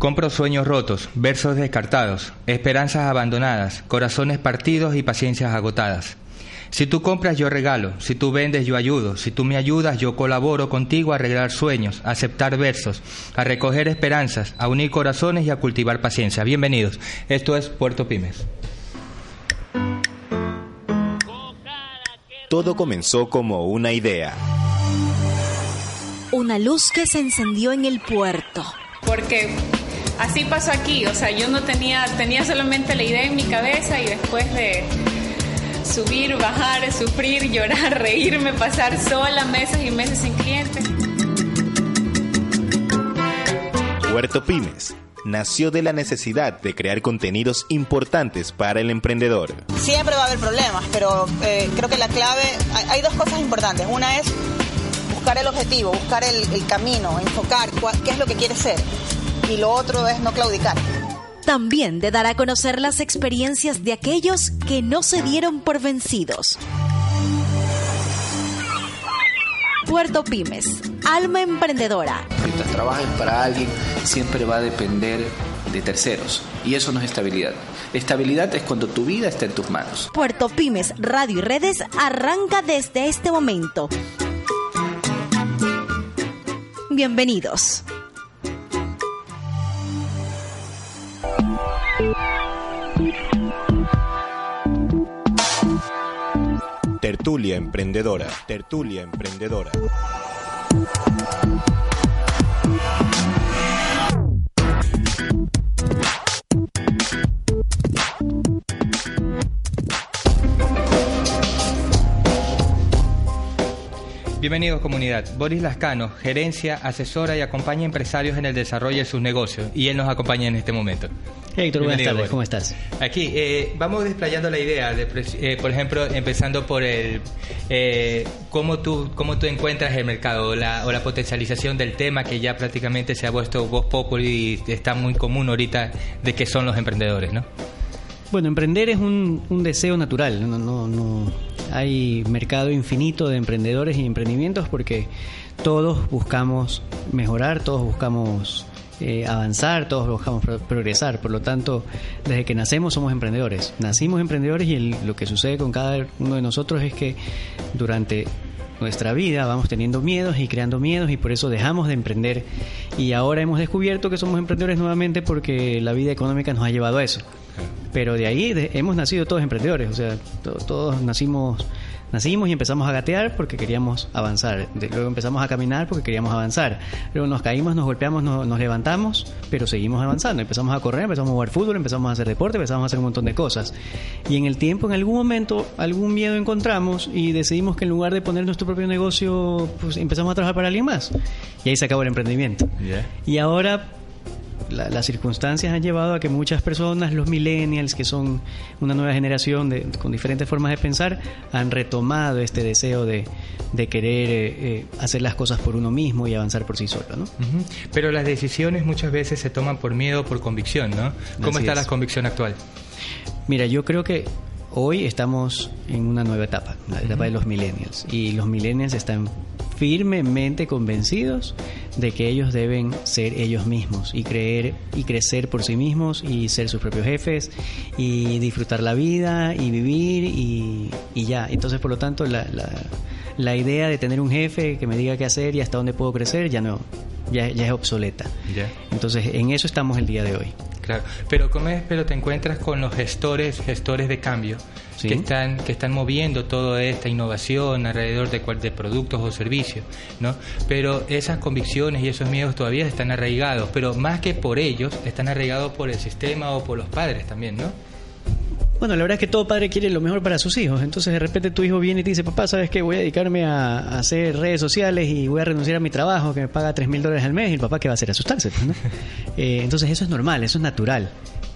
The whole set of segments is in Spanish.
Compro sueños rotos, versos descartados, esperanzas abandonadas, corazones partidos y paciencias agotadas. Si tú compras, yo regalo. Si tú vendes, yo ayudo. Si tú me ayudas, yo colaboro contigo a arreglar sueños, a aceptar versos, a recoger esperanzas, a unir corazones y a cultivar paciencia. Bienvenidos. Esto es Puerto Pymes. Todo comenzó como una idea. Una luz que se encendió en el puerto. Porque así pasó aquí, o sea, yo no tenía, tenía solamente la idea en mi cabeza y después de subir, bajar, sufrir, llorar, reírme, pasar sola meses y meses sin clientes. Puerto Pymes nació de la necesidad de crear contenidos importantes para el emprendedor. Siempre va a haber problemas, pero eh, creo que la clave, hay, hay, dos cosas importantes. Una es buscar el objetivo, buscar el, el camino, enfocar cuál, qué es lo que quieres ser y lo otro es no claudicar. También de dar a conocer las experiencias de aquellos que no se dieron por vencidos. Puerto Pymes, alma emprendedora. Mientras trabajes para alguien, siempre va a depender de terceros. Y eso no es estabilidad. Estabilidad es cuando tu vida está en tus manos. Puerto Pymes, Radio y Redes arranca desde este momento. Bienvenidos. Tertulia Emprendedora. Tertulia Emprendedora. Bienvenidos comunidad. Boris Lascano, gerencia, asesora y acompaña a empresarios en el desarrollo de sus negocios y él nos acompaña en este momento. Hey, Héctor, buenas tardes, ¿cómo estás? Aquí, eh, vamos desplayando la idea, de, eh, por ejemplo, empezando por el eh, cómo, tú, cómo tú encuentras el mercado o la, o la potencialización del tema que ya prácticamente se ha puesto voz populi y está muy común ahorita de que son los emprendedores, ¿no? Bueno, emprender es un, un deseo natural, no, no, no hay mercado infinito de emprendedores y emprendimientos porque todos buscamos mejorar, todos buscamos eh, avanzar, todos buscamos pro progresar. Por lo tanto, desde que nacemos somos emprendedores. Nacimos emprendedores y lo que sucede con cada uno de nosotros es que durante nuestra vida vamos teniendo miedos y creando miedos y por eso dejamos de emprender. Y ahora hemos descubierto que somos emprendedores nuevamente porque la vida económica nos ha llevado a eso. Pero de ahí de, hemos nacido todos emprendedores, o sea, to todos nacimos Nacimos y empezamos a gatear porque queríamos avanzar. De, luego empezamos a caminar porque queríamos avanzar. Luego nos caímos, nos golpeamos, nos, nos, levantamos, pero seguimos avanzando. Empezamos a correr, empezamos a jugar fútbol, empezamos a hacer deporte, empezamos a hacer un montón de cosas. Y en el tiempo, en algún momento, algún miedo encontramos y decidimos que en lugar de poner nuestro propio negocio, pues empezamos a trabajar para alguien más. Y ahí se acabó el emprendimiento. Yeah. Y ahora la, las circunstancias han llevado a que muchas personas, los millennials, que son una nueva generación de, con diferentes formas de pensar, han retomado este deseo de, de querer eh, eh, hacer las cosas por uno mismo y avanzar por sí solo. ¿no? Uh -huh. Pero las decisiones muchas veces se toman por miedo o por convicción. ¿no? ¿Cómo Así está es. la convicción actual? Mira, yo creo que hoy estamos en una nueva etapa, la etapa uh -huh. de los millennials. Y los millennials están firmemente convencidos de que ellos deben ser ellos mismos y creer y crecer por sí mismos y ser sus propios jefes y disfrutar la vida y vivir y, y ya. Entonces, por lo tanto, la, la, la, idea de tener un jefe que me diga qué hacer y hasta dónde puedo crecer ya no, ya, ya es obsoleta. Yeah. Entonces, en eso estamos el día de hoy. Claro, pero ¿cómo es? Pero te encuentras con los gestores, gestores de cambio ¿Sí? que están que están moviendo toda esta innovación alrededor de, de productos o servicios, ¿no? Pero esas convicciones y esos miedos todavía están arraigados, pero más que por ellos, están arraigados por el sistema o por los padres también, ¿no? Bueno, la verdad es que todo padre quiere lo mejor para sus hijos. Entonces, de repente tu hijo viene y te dice, papá, ¿sabes qué? Voy a dedicarme a, a hacer redes sociales y voy a renunciar a mi trabajo que me paga 3 mil dólares al mes. Y el papá, ¿qué va a hacer? Asustarse. ¿no? eh, entonces, eso es normal, eso es natural.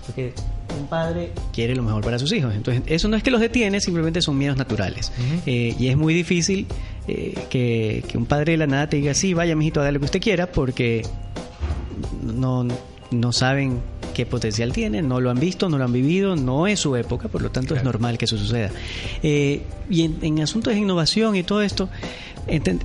Porque un padre quiere lo mejor para sus hijos. Entonces, eso no es que los detiene, simplemente son miedos naturales. Uh -huh. eh, y es muy difícil eh, que, que, un padre de la nada te diga, sí, vaya, mijito, haga lo que usted quiera, porque no, no saben qué potencial tiene, no lo han visto, no lo han vivido, no es su época, por lo tanto claro. es normal que eso suceda. Eh, y en, en, asuntos de innovación y todo esto,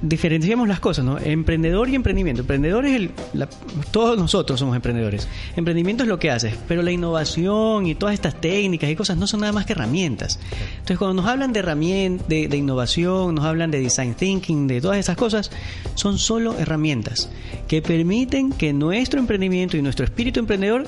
diferenciamos las cosas, ¿no? Emprendedor y emprendimiento. Emprendedor es el... la- todos nosotros somos emprendedores. Emprendimiento es lo que haces, pero la innovación y todas estas técnicas y cosas no son nada más que herramientas. Entonces, cuando nos hablan de herramientas, de, de innovación, nos hablan de design thinking, de todas esas cosas, son solo herramientas que permiten que nuestro emprendimiento y nuestro espíritu emprendedor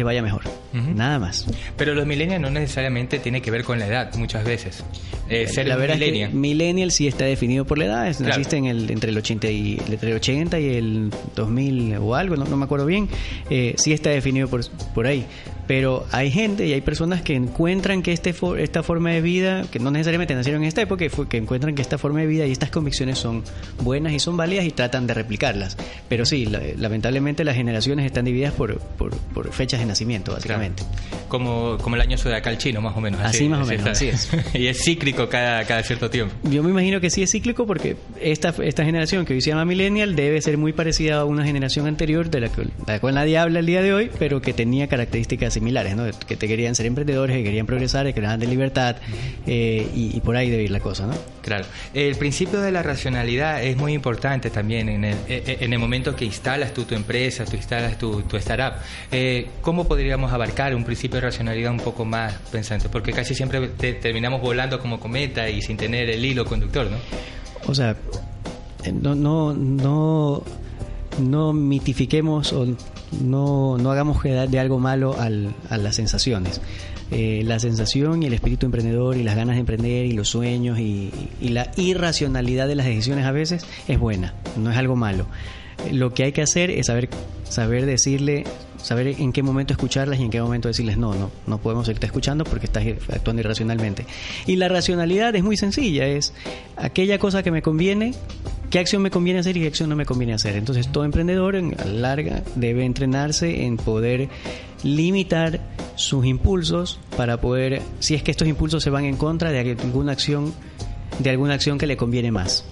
le vaya mejor. Nada más. Pero los millennials no necesariamente tiene que ver con la edad, muchas veces. Eh, ser la verdad millennial. es que millennial sí está definido por la edad, es- Claro. naciste en el, entre, el 80 y, entre el 80 y el 2000 o algo, no, no me acuerdo bien, eh, sí está definido por, por ahí. Pero hay gente y hay personas que encuentran que este fo- esta forma de vida, que no necesariamente nacieron en esta época, que, fue- que encuentran que esta forma de vida y estas convicciones son buenas y son válidas y tratan de replicarlas. Pero sí, la- lamentablemente las generaciones están divididas por, por, por fechas de nacimiento, básicamente. Como, como el año zodiacal chino, más o menos. Así más o menos, así es. y es cíclico cada, cada cierto tiempo. Yo me imagino que sí es cíclico porque esta, esta generación que hoy se llama millennial debe ser muy parecida a una generación anterior de la, que, de la cual nadie habla el día de hoy, pero que tenía características similares, ¿no? Que te querían ser emprendedores, que querían progresar, que querían de libertad eh, y, y por ahí debe ir la cosa, ¿no? Claro. El principio de la racionalidad es muy importante también en el, eh, eh, en el momento que instalas tu empresa, tú instalas tu, tu startup. Eh, ¿Cómo podríamos abarcar un principio de racionalidad un poco más pensante? Porque casi siempre te- terminamos volando como cometa y sin tener el hilo conductor, ¿no? O sea, no, no, no, no mitifiquemos o no, no hagamos de algo malo al- a las sensaciones. Eh, la sensación y el espíritu emprendedor y las ganas de emprender y los sueños y, la irracionalidad de las decisiones a veces es buena, no es algo malo. Lo que hay que hacer es saber, saber decirle, saber en qué momento escucharlas y en qué momento decirles no, no, no podemos seguirte escuchando porque estás actuando irracionalmente. Y la racionalidad es muy sencilla, es aquella cosa que me conviene, qué acción me conviene hacer y qué acción no me conviene hacer. Entonces todo emprendedor en la larga debe entrenarse en poder limitar sus impulsos para poder, si es que estos impulsos se van en contra de alguna acción de alguna acción que le conviene más.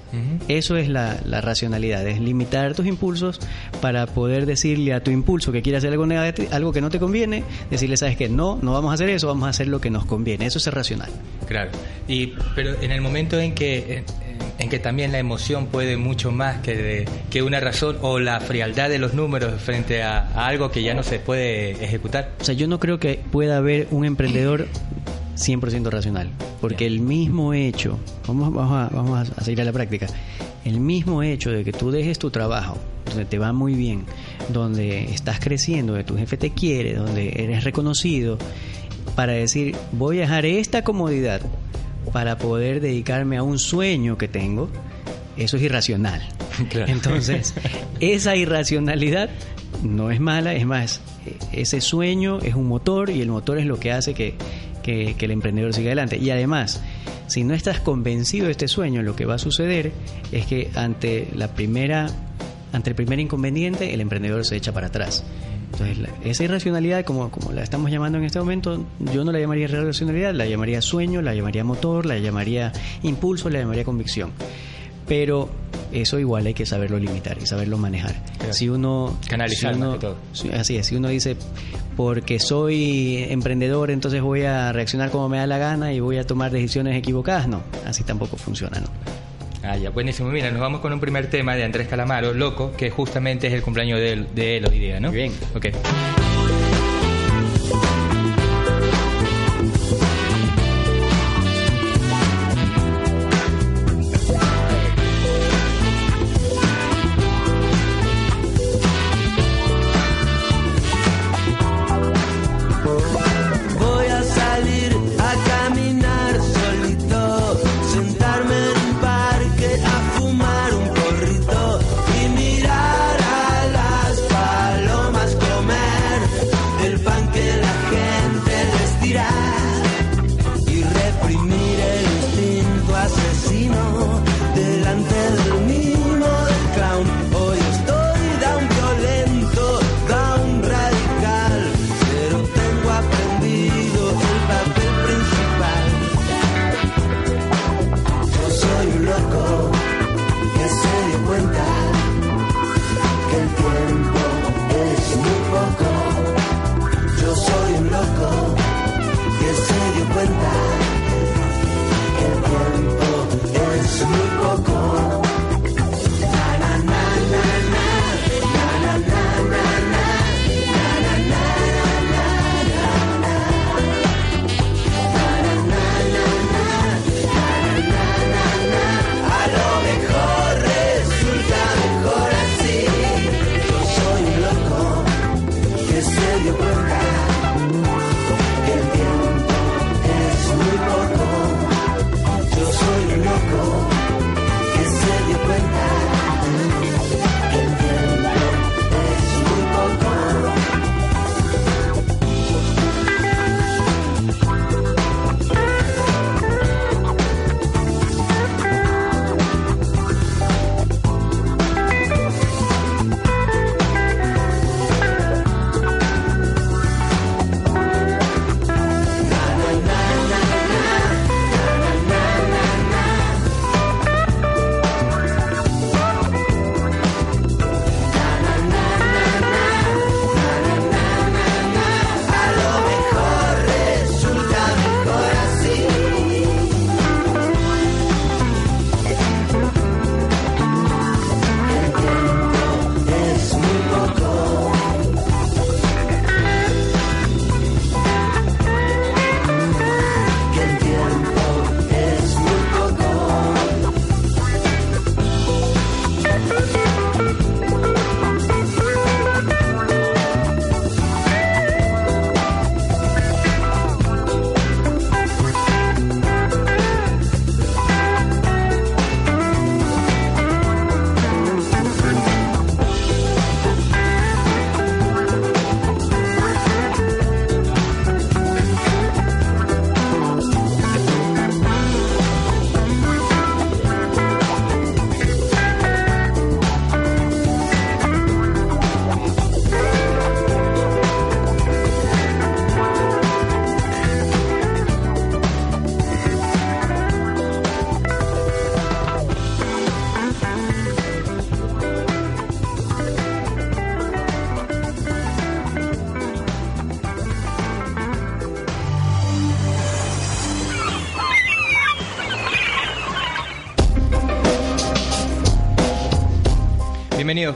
Eso es la, la racionalidad, es limitar tus impulsos para poder decirle a tu impulso que quiere hacer algo, algo que no te conviene, decirle, sabes que no, no vamos a hacer eso, vamos a hacer lo que nos conviene. Eso es ser racional. Claro. Y, pero en el momento en que, en, que también la emoción puede mucho más que, de- que una razón o la frialdad de los números frente a, a algo que ya no se puede ejecutar. O sea, yo no creo que pueda haber un emprendedor 100% racional, porque el mismo hecho, vamos, vamos, a, vamos a seguir a la práctica, el mismo hecho de que tú dejes tu trabajo, donde te va muy bien, donde estás creciendo, donde tu jefe te quiere, donde eres reconocido, para decir, voy a dejar esta comodidad para poder dedicarme a un sueño que tengo, eso es irracional. Claro. Entonces, esa irracionalidad no es mala, es más, ese sueño es un motor y el motor es lo que hace que, que- que el emprendedor siga adelante. Y además, si no estás convencido de este sueño, lo que va a suceder es que ante la primera, ante el primer inconveniente, el emprendedor se echa para atrás. Entonces, la- esa irracionalidad, como, como la estamos llamando en este momento, yo no la llamaría irracionalidad, la llamaría sueño, la llamaría motor, la llamaría impulso, la llamaría convicción. Pero eso igual hay que saberlo limitar y saberlo manejar. Claro. Si uno... Canalizar si uno- más que todo. si- Así es, si uno dice, porque soy emprendedor, entonces voy a reaccionar como me da la gana y voy a tomar decisiones equivocadas, no, así tampoco funciona, ¿no? Ah, ya, buenísimo. Mira, nos vamos con un primer tema de Andrés Calamaro, Loco, que justamente es el cumpleaños de él, de él hoy día, ¿no? Bien. Ok. se dio cuenta.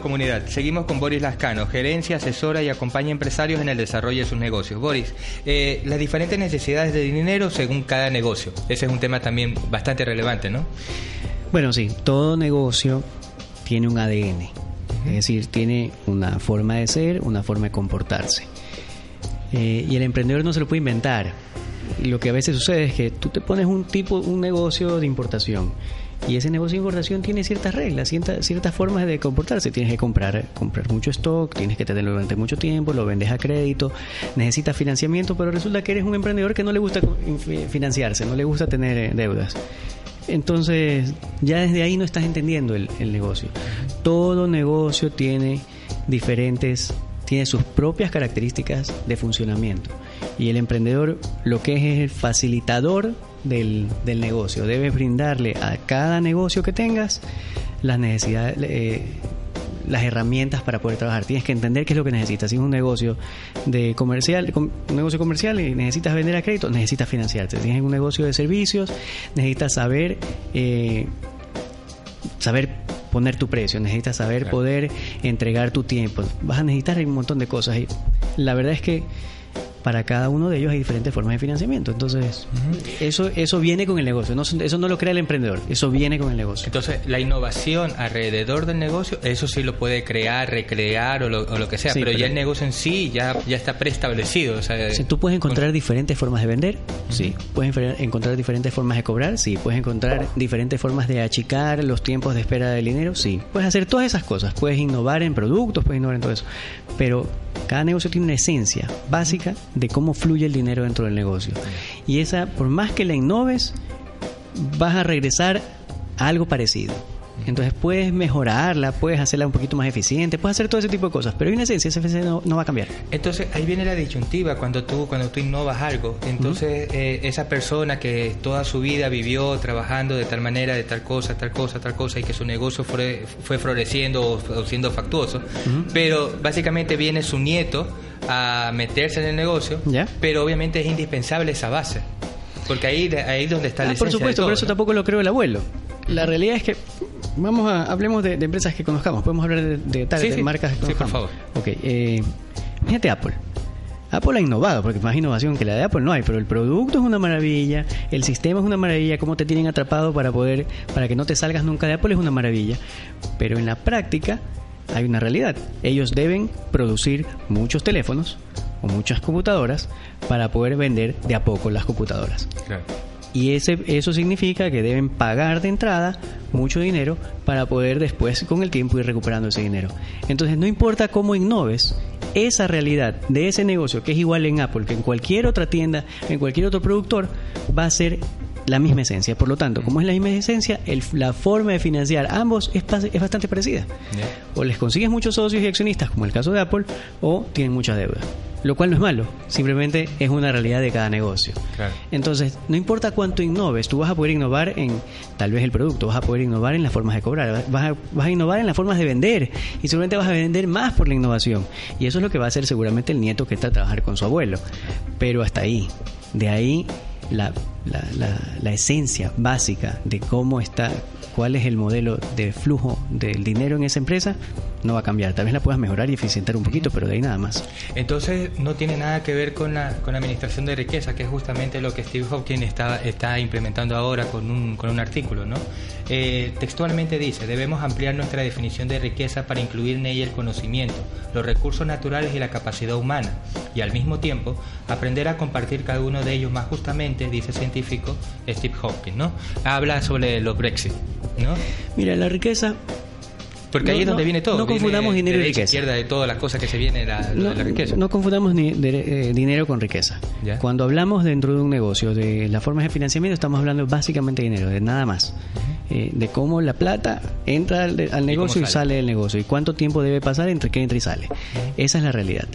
Comunidad. Seguimos con Boris Lascano, gerencia, asesora y acompaña empresarios en el desarrollo de sus negocios. Boris, eh, las diferentes necesidades de dinero según cada negocio. Ese es un tema también bastante relevante, ¿no? Bueno, sí, todo negocio tiene un ADN, es decir, tiene una forma de ser, una forma de comportarse. Eh, y el emprendedor no se lo puede inventar. Lo que a veces sucede es que tú te pones un tipo, un negocio de importación y ese negocio de importación tiene ciertas reglas, ciertas, formas de comportarse. Tienes que comprar, comprar mucho stock, tienes que tenerlo durante mucho tiempo, lo vendes a crédito, necesitas financiamiento, pero resulta que eres un emprendedor que no le gusta financiarse, no le gusta tener eh, deudas. Entonces, ya desde ahí no estás entendiendo el, el negocio. Todo negocio tiene diferentes tiene sus propias características de funcionamiento. Y el emprendedor lo que es es el facilitador del, del negocio. Debes brindarle a cada negocio que tengas las necesidades, eh, las herramientas para poder trabajar. Tienes que entender qué es lo que necesitas. Si es un negocio de comercial, un negocio comercial y necesitas vender a crédito, necesitas financiarte. Si tienes un negocio de servicios, necesitas saber eh, saber poner tu precio, necesitas saber poder entregar tu tiempo, vas a necesitar un montón de cosas y la verdad es que para cada uno de ellos hay diferentes formas de financiamiento. Entonces, eso eso viene con el negocio. No, eso no lo crea el emprendedor, eso viene con el negocio. Entonces, la innovación alrededor del negocio, eso sí lo puede crear, recrear o lo, o lo que sea, Sí, pero, pero- ya el negocio en sí ya, ya está preestablecido. O sea, Sí, tú puedes encontrar diferentes formas de vender, sí. Puedes encontrar diferentes formas de cobrar, sí. Puedes encontrar diferentes formas de achicar los tiempos de espera del dinero, sí. Puedes hacer todas esas cosas. Puedes innovar en productos, puedes innovar en todo eso. Pero cada negocio tiene una esencia básica de cómo fluye el dinero dentro del negocio. Y esa, por más que la innoves, vas a regresar a algo parecido. Entonces puedes mejorarla, puedes hacerla un poquito más eficiente, puedes hacer todo ese tipo de cosas, pero una esencia, esa no, no va a cambiar. Entonces ahí viene la disyuntiva cuando tú cuando tú innovas algo. Entonces eh, esa persona que toda su vida vivió trabajando de tal manera, de tal cosa, tal cosa, tal cosa y que su negocio fue, fue floreciendo o, o siendo factuoso, pero básicamente viene su nieto a meterse en el negocio, ¿Ya? pero obviamente es indispensable esa base. Porque ahí, ahí es donde está la Ah, por esencia de supuesto, todo, por eso ¿no? tampoco lo creo el abuelo. La realidad es que vamos a hablemos de, de empresas que conozcamos. Podemos hablar de, de, tal- Sí, de sí. marcas que Sí, por conozcamos. favor. Ok, eh, fíjate Apple. Apple ha innovado, porque más innovación que la de Apple no hay, pero el producto es una maravilla, el sistema es una maravilla, cómo te tienen atrapado para poder, para que no te salgas nunca de Apple es una maravilla. Pero en la práctica hay una realidad. Ellos deben producir muchos teléfonos o muchas computadoras para poder vender de a poco las computadoras. Claro. Y ese, eso significa que deben pagar de entrada mucho dinero para poder después con el tiempo ir recuperando ese dinero. Entonces no importa cómo innoves, esa realidad de ese negocio que es igual en Apple que en cualquier otra tienda, en cualquier otro productor, va a ser la misma esencia. Por lo tanto, como es la misma esencia, el- la forma de financiar ambos es, bastante parecida. O les consigues muchos socios y accionistas, como el caso de Apple, o tienen muchas deudas. Lo cual no es malo, simplemente es una realidad de cada negocio. Claro. Entonces, no importa cuánto innoves, tú vas a poder innovar en tal vez el producto, vas a poder innovar en las formas de cobrar, vas a, vas a innovar en las formas de vender y seguramente vas a vender más por la innovación. Y eso es lo que va a hacer seguramente el nieto que está a trabajar con su abuelo. Pero hasta ahí, de ahí la, la, la, la esencia básica de cómo está, cuál es el modelo de flujo del dinero en esa empresa, no va a cambiar. Tal vez la puedas mejorar y eficientar un poquito, pero de ahí nada más. Entonces no tiene nada que ver con la, con la administración de riqueza, que es justamente lo que Steve Hopkins está, está implementando ahora con un, con un artículo. ¿no? Eh, textualmente dice, debemos ampliar nuestra definición de riqueza para incluir en ella el conocimiento, los recursos naturales y la capacidad humana, y al mismo tiempo aprender a compartir cada uno de ellos más justamente, dice el científico Steve Hopkins. ¿no? Habla sobre los Brexit. ¿no? Mira, la riqueza Porque No, ahí es donde no, viene todo. no viene confundamos dinero y riqueza. izquierda, de todas las cosas que se viene la, no, la riqueza. no confundamos ni de- eh, dinero con riqueza. Ya. Cuando hablamos dentro de un negocio de las formas de financiamiento, estamos hablando básicamente de dinero, de nada más. Eh, de cómo la plata entra al, al negocio y, sale. sale del negocio y cuánto tiempo debe pasar entre que entra y sale. Esa es la realidad.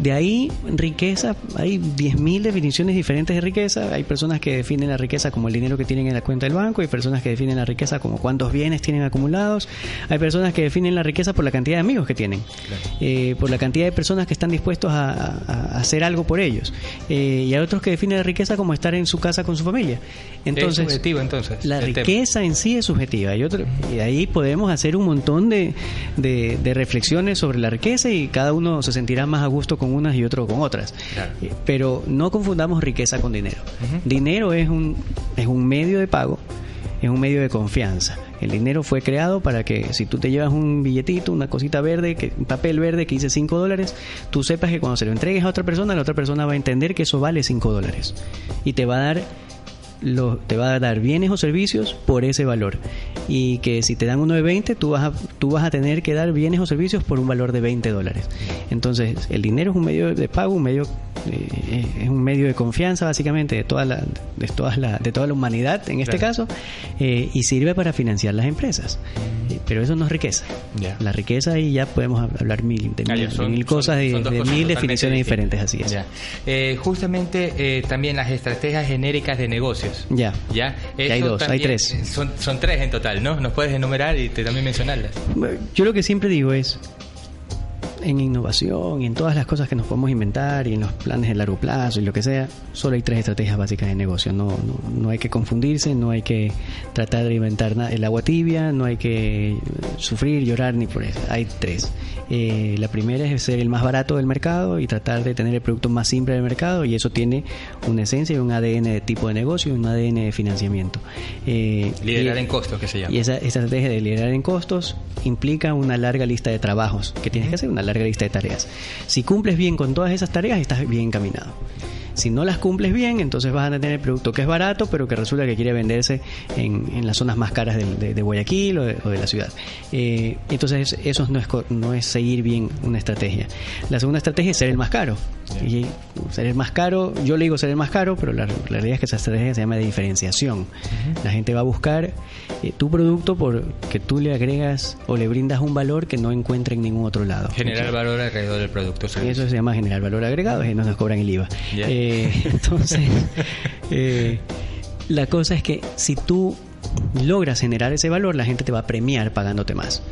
De ahí, riqueza, hay 10.000 definiciones diferentes de riqueza. Hay personas que definen la riqueza como el dinero que tienen en la cuenta del banco, hay personas que definen la riqueza como cuántos bienes tienen acumulados, hay personas que definen la riqueza por la cantidad de amigos que tienen, eh, por la cantidad de personas que están dispuestos a, a- a hacer algo por ellos. Eh, y hay otros que definen la riqueza como estar en su casa con su familia. es Entonces, subjetivo entonces. la tema. riqueza en sí es subjetiva. Y, otro, y ahí podemos hacer un montón de, de, de reflexiones sobre la riqueza y cada uno se sentirá más a gusto con unas y otro con otras. Claro. Eh, Pero no confundamos riqueza con dinero. Dinero es un, es un medio de pago, es un medio de confianza. El dinero fue creado para que si tú te llevas un billetito, una cosita verde, que, un papel verde que dice 5 dólares, tú sepas que cuando se lo entregues a otra persona, la otra persona va a entender que eso vale 5 dólares. Y te va a dar lo- te va a dar bienes o servicios por ese valor. Y que si te dan uno de 20 tú vas a, tú vas a tener que dar bienes o servicios por un valor de 20 dólares. Entonces el dinero es un medio de pago un medio eh, es un medio de confianza básicamente de toda la de toda la de toda la humanidad en este Claro. caso eh, y sirve para financiar las empresas. Eh, pero eso no es riqueza. La riqueza y ya podemos hablar mil de Ah, mil, ya, son- de mil son- cosas son de cosas mil definiciones diferentes así es. Eh, justamente eh, también las estrategias genéricas de ya Ya, Ya hay dos, hay tres. Son, son tres en total, ¿no? Nos puedes enumerar y te, también mencionarlas. Yo lo que siempre digo es, en innovación y en todas las cosas que nos podemos inventar y en los planes de largo plazo y lo que sea, solo hay tres estrategias básicas de negocio. No, no, no hay que confundirse, no hay que tratar de inventar na- el agua tibia, no hay que sufrir, llorar ni por eso. Hay tres. Eh, la primera es ser el más barato del mercado y tratar de tener el producto más simple del mercado y eso tiene una esencia y un ADN de tipo de negocio y un ADN de financiamiento. Eh, Liderar y- en costos, que se llama. y esa, esa estrategia de liderar en costos implica una larga lista de trabajos que tienes que hacer, una larga lista de tareas. Si cumples bien con todas esas tareas, estás bien encaminado. Si no las cumples bien, entonces vas a tener el producto que es barato, pero que resulta que quiere venderse en, en las zonas más caras de, de- de Guayaquil o de, o de la ciudad. Eh, entonces eso no es, no es seguir bien una estrategia. La segunda estrategia es ser el más caro. Y ser el más caro, yo le digo ser el más caro, pero la, la realidad es que esa estrategia se llama de diferenciación. La gente va a buscar eh, tu producto porque tú le agregas o le brindas un valor que no encuentra en ningún otro lado. Generar valor alrededor del producto. servicio. Eso se llama generar valor agregado y no nos cobran el IVA. Eh, entonces, eh, la cosa es que si tú logras generar ese valor, la gente te va a premiar pagándote más.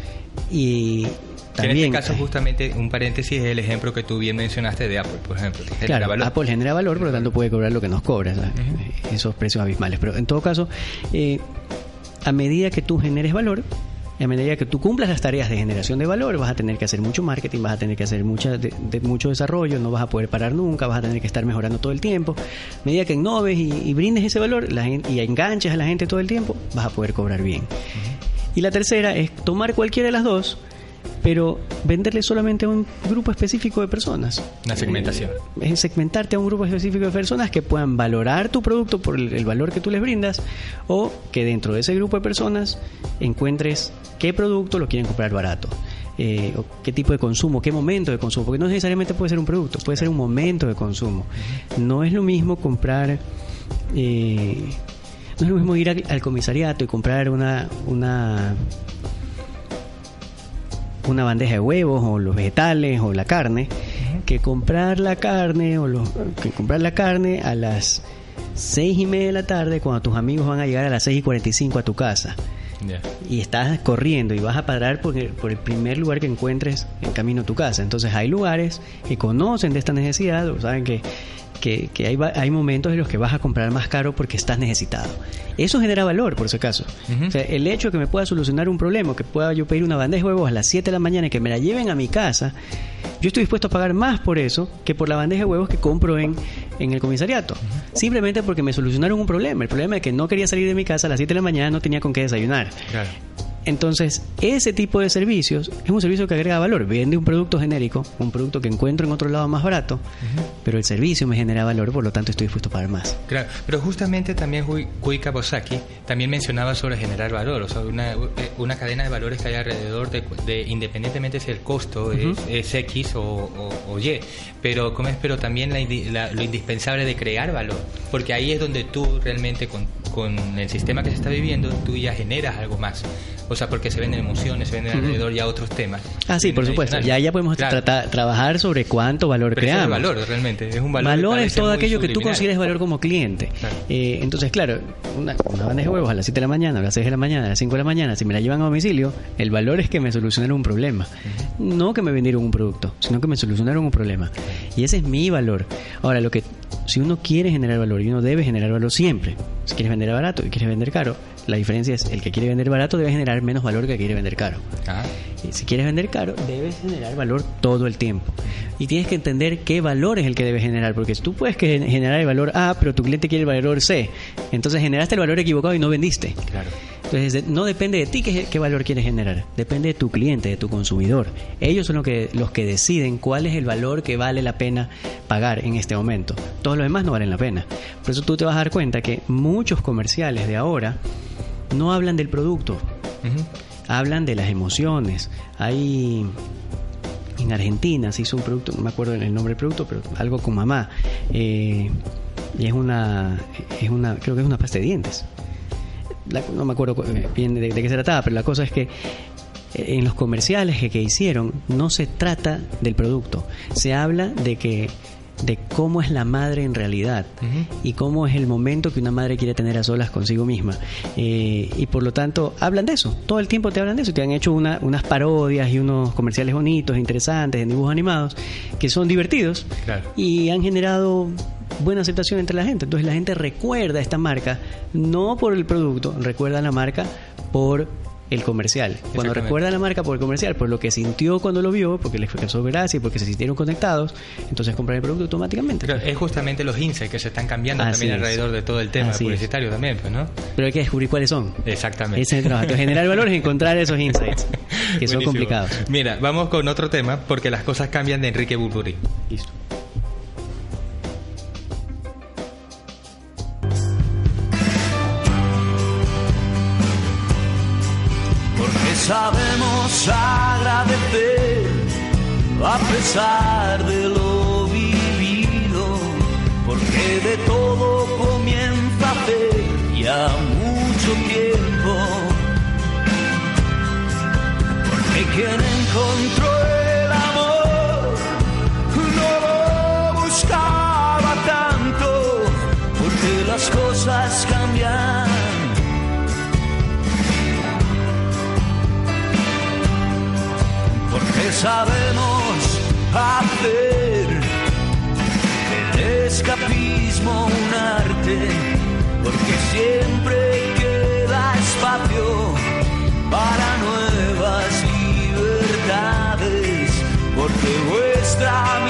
Y también... en este caso, justamente, un paréntesis es el ejemplo que tú bien mencionaste de Apple, por ejemplo. que Claro, valor. Apple genera valor, por lo tanto puede cobrar lo que nos cobra, esos precios abismales. Pero en todo caso, eh, a medida que tú generes valor, a medida que tú cumplas las tareas de generación de valor, vas a tener que hacer mucho marketing, vas a tener que hacer mucha de, de mucho desarrollo, no vas a poder parar nunca, vas a tener que estar mejorando todo el tiempo. A medida que innoves y, y brindes ese valor la y enganches a la gente todo el tiempo, vas a poder cobrar bien. Y la tercera es tomar cualquiera de las dos, pero venderle solamente a un grupo específico de personas. Una segmentación. Eh, Es segmentarte a un grupo específico de personas que puedan valorar tu producto por el, valor que tú les brindas o que dentro de ese grupo de personas encuentres qué producto lo quieren comprar barato. eh, o qué tipo de consumo, qué momento de consumo, porque no necesariamente puede ser un producto, puede ser un momento de consumo. No es lo mismo comprar eh, no es lo mismo ir al, al comisariato y comprar una, una una bandeja de huevos o los vegetales o la carne que comprar la carne o los, que comprar la carne a las seis y media de la tarde cuando tus amigos van a llegar a las seis y cuarenta y cinco a tu casa Y estás corriendo y vas a parar por el, por el primer lugar que encuentres en camino a tu casa. Entonces hay lugares que conocen de esta necesidad o saben que, que, que hay, hay momentos en los que vas a comprar más caro porque estás necesitado. Eso genera valor, por si acaso. O sea, el hecho de que me pueda solucionar un problema, que pueda yo pedir una bandeja de huevos a las 7 de la mañana y que me la lleven a mi casa, yo estoy dispuesto a pagar más por eso que por la bandeja de huevos que compro en, en el comisariato. Simplemente porque me solucionaron un problema. El problema es que no quería salir de mi casa a las 7 de la mañana, no tenía con qué desayunar. Claro. Entonces, ese tipo de servicios es un servicio que agrega valor. Vende un producto genérico, un producto que encuentro en otro lado más barato, pero el servicio me genera valor, por lo tanto estoy dispuesto a pagar más. Claro, pero justamente también Kui Kawasaki también mencionaba sobre generar valor, o sea, una, eh, una cadena de valores que hay alrededor de, de- independientemente si el costo es, es X o, o- o Y, pero, ¿cómo es? pero también la lo indispensable de crear valor, porque ahí es donde tú realmente con, con el sistema que se está viviendo, tú ya generas algo más, o sea, porque se venden emociones, se venden alrededor ya otros temas. Ah, sí, por supuesto. Ya, ya podemos Claro. trabajar sobre cuánto valor Pero eso es creamos. valor realmente, es un valor. Valor es todo aquello que tú consideres valor como cliente. Claro. Eh, entonces, claro, una, una bandeja de huevos a las 7 de la mañana, a las 6 de la mañana, a las 5 de la mañana, si me la llevan a domicilio, el valor es que me solucionaron un problema. No que me vendieron un producto, sino que me solucionaron un problema. Y ese es mi valor. Ahora, lo que si uno quiere generar valor y uno debe generar valor siempre, si quieres vender barato y quieres vender caro, La diferencia es el que quiere vender barato debe generar menos valor que el que quiere vender caro. Ah, Y Si quieres vender caro, debes generar valor todo el tiempo. Y tienes que entender qué valor es el que debes generar, porque tú puedes que generar el valor A, pero tu cliente quiere el valor C. Entonces generaste el valor equivocado y no vendiste. claro. Entonces no depende de ti qué, qué valor quieres generar, depende de tu cliente, de tu consumidor. Ellos son los que, los que deciden cuál es el valor que vale la pena pagar en este momento. Todos los demás no valen la pena. Por eso tú te vas a dar cuenta que muchos comerciales de ahora no hablan del producto, hablan de las emociones. Hay en Argentina se hizo un producto, no me acuerdo el nombre del producto, pero algo con mamá. Eh, y es una, es una, creo que es una pasta de dientes. La- no me acuerdo cu- bien de, de qué se trataba, pero la cosa es que eh, en los comerciales que, que hicieron no se trata del producto, se habla de que de cómo es la madre en realidad y cómo es el momento que una madre quiere tener a solas consigo misma. Eh, y por lo tanto, hablan de eso. Todo el tiempo te hablan de eso. Te han hecho una- unas parodias y unos comerciales bonitos, interesantes, en dibujos animados, que son divertidos Claro. y han generado buena aceptación entre la gente. Entonces la gente recuerda esta marca no por el producto, recuerda la marca por el comercial. Cuando recuerda la marca por el comercial, por lo que sintió cuando lo vio, porque les causó gracia y porque se sintieron conectados, entonces compran el producto automáticamente. Pero es justamente los insights que se están cambiando Así también es. alrededor de todo el tema Así es. publicitario también, pues, ¿no? Pero hay que descubrir cuáles son. Exactamente. Ese es el trabajo. Entonces, generar valor es encontrar esos insights, que son complicados. Mira, vamos con otro tema porque las cosas cambian de Enrique Burbury. Listo. Agradecer a pesar de lo vivido, porque de todo comienza hace ya mucho tiempo, porque quien encontró sabemos hacer. Del escapismo un arte, porque siempre queda espacio para nuevas libertades, porque vuestra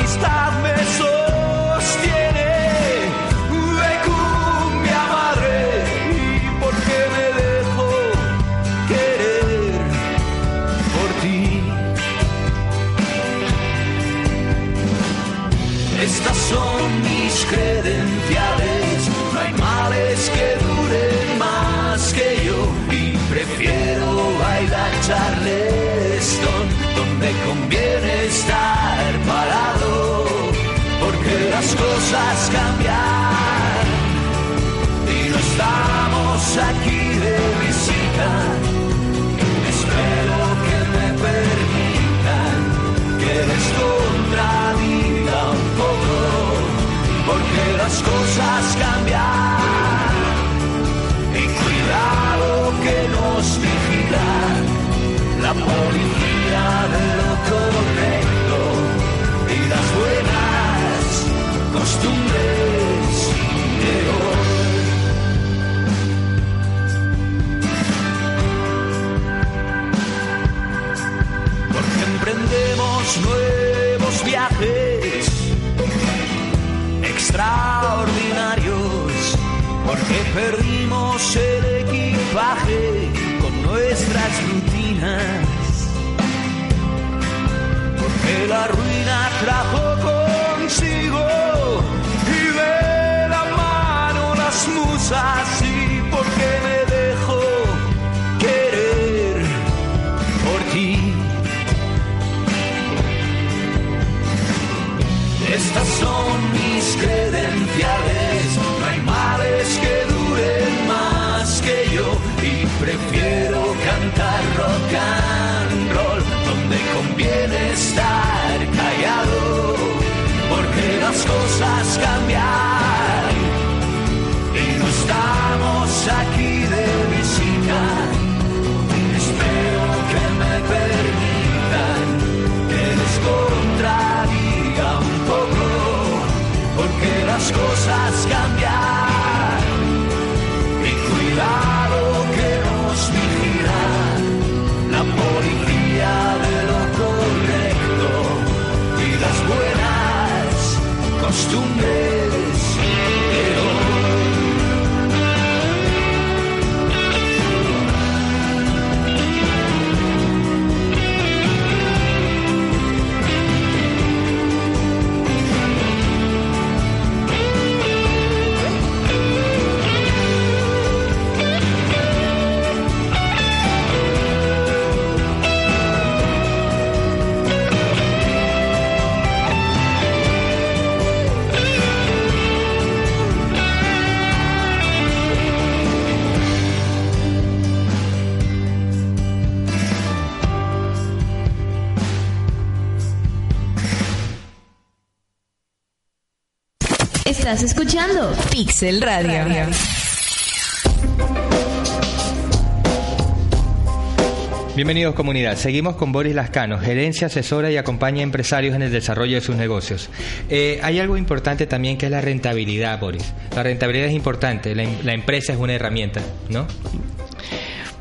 Estás escuchando Pixel Radio. Bienvenidos comunidad. Seguimos con Boris Lascano, gerencia, asesora y acompaña a empresarios en el desarrollo de sus negocios. Eh, hay algo importante también que es la rentabilidad, Boris. La rentabilidad es importante. La, la empresa es una herramienta, ¿no?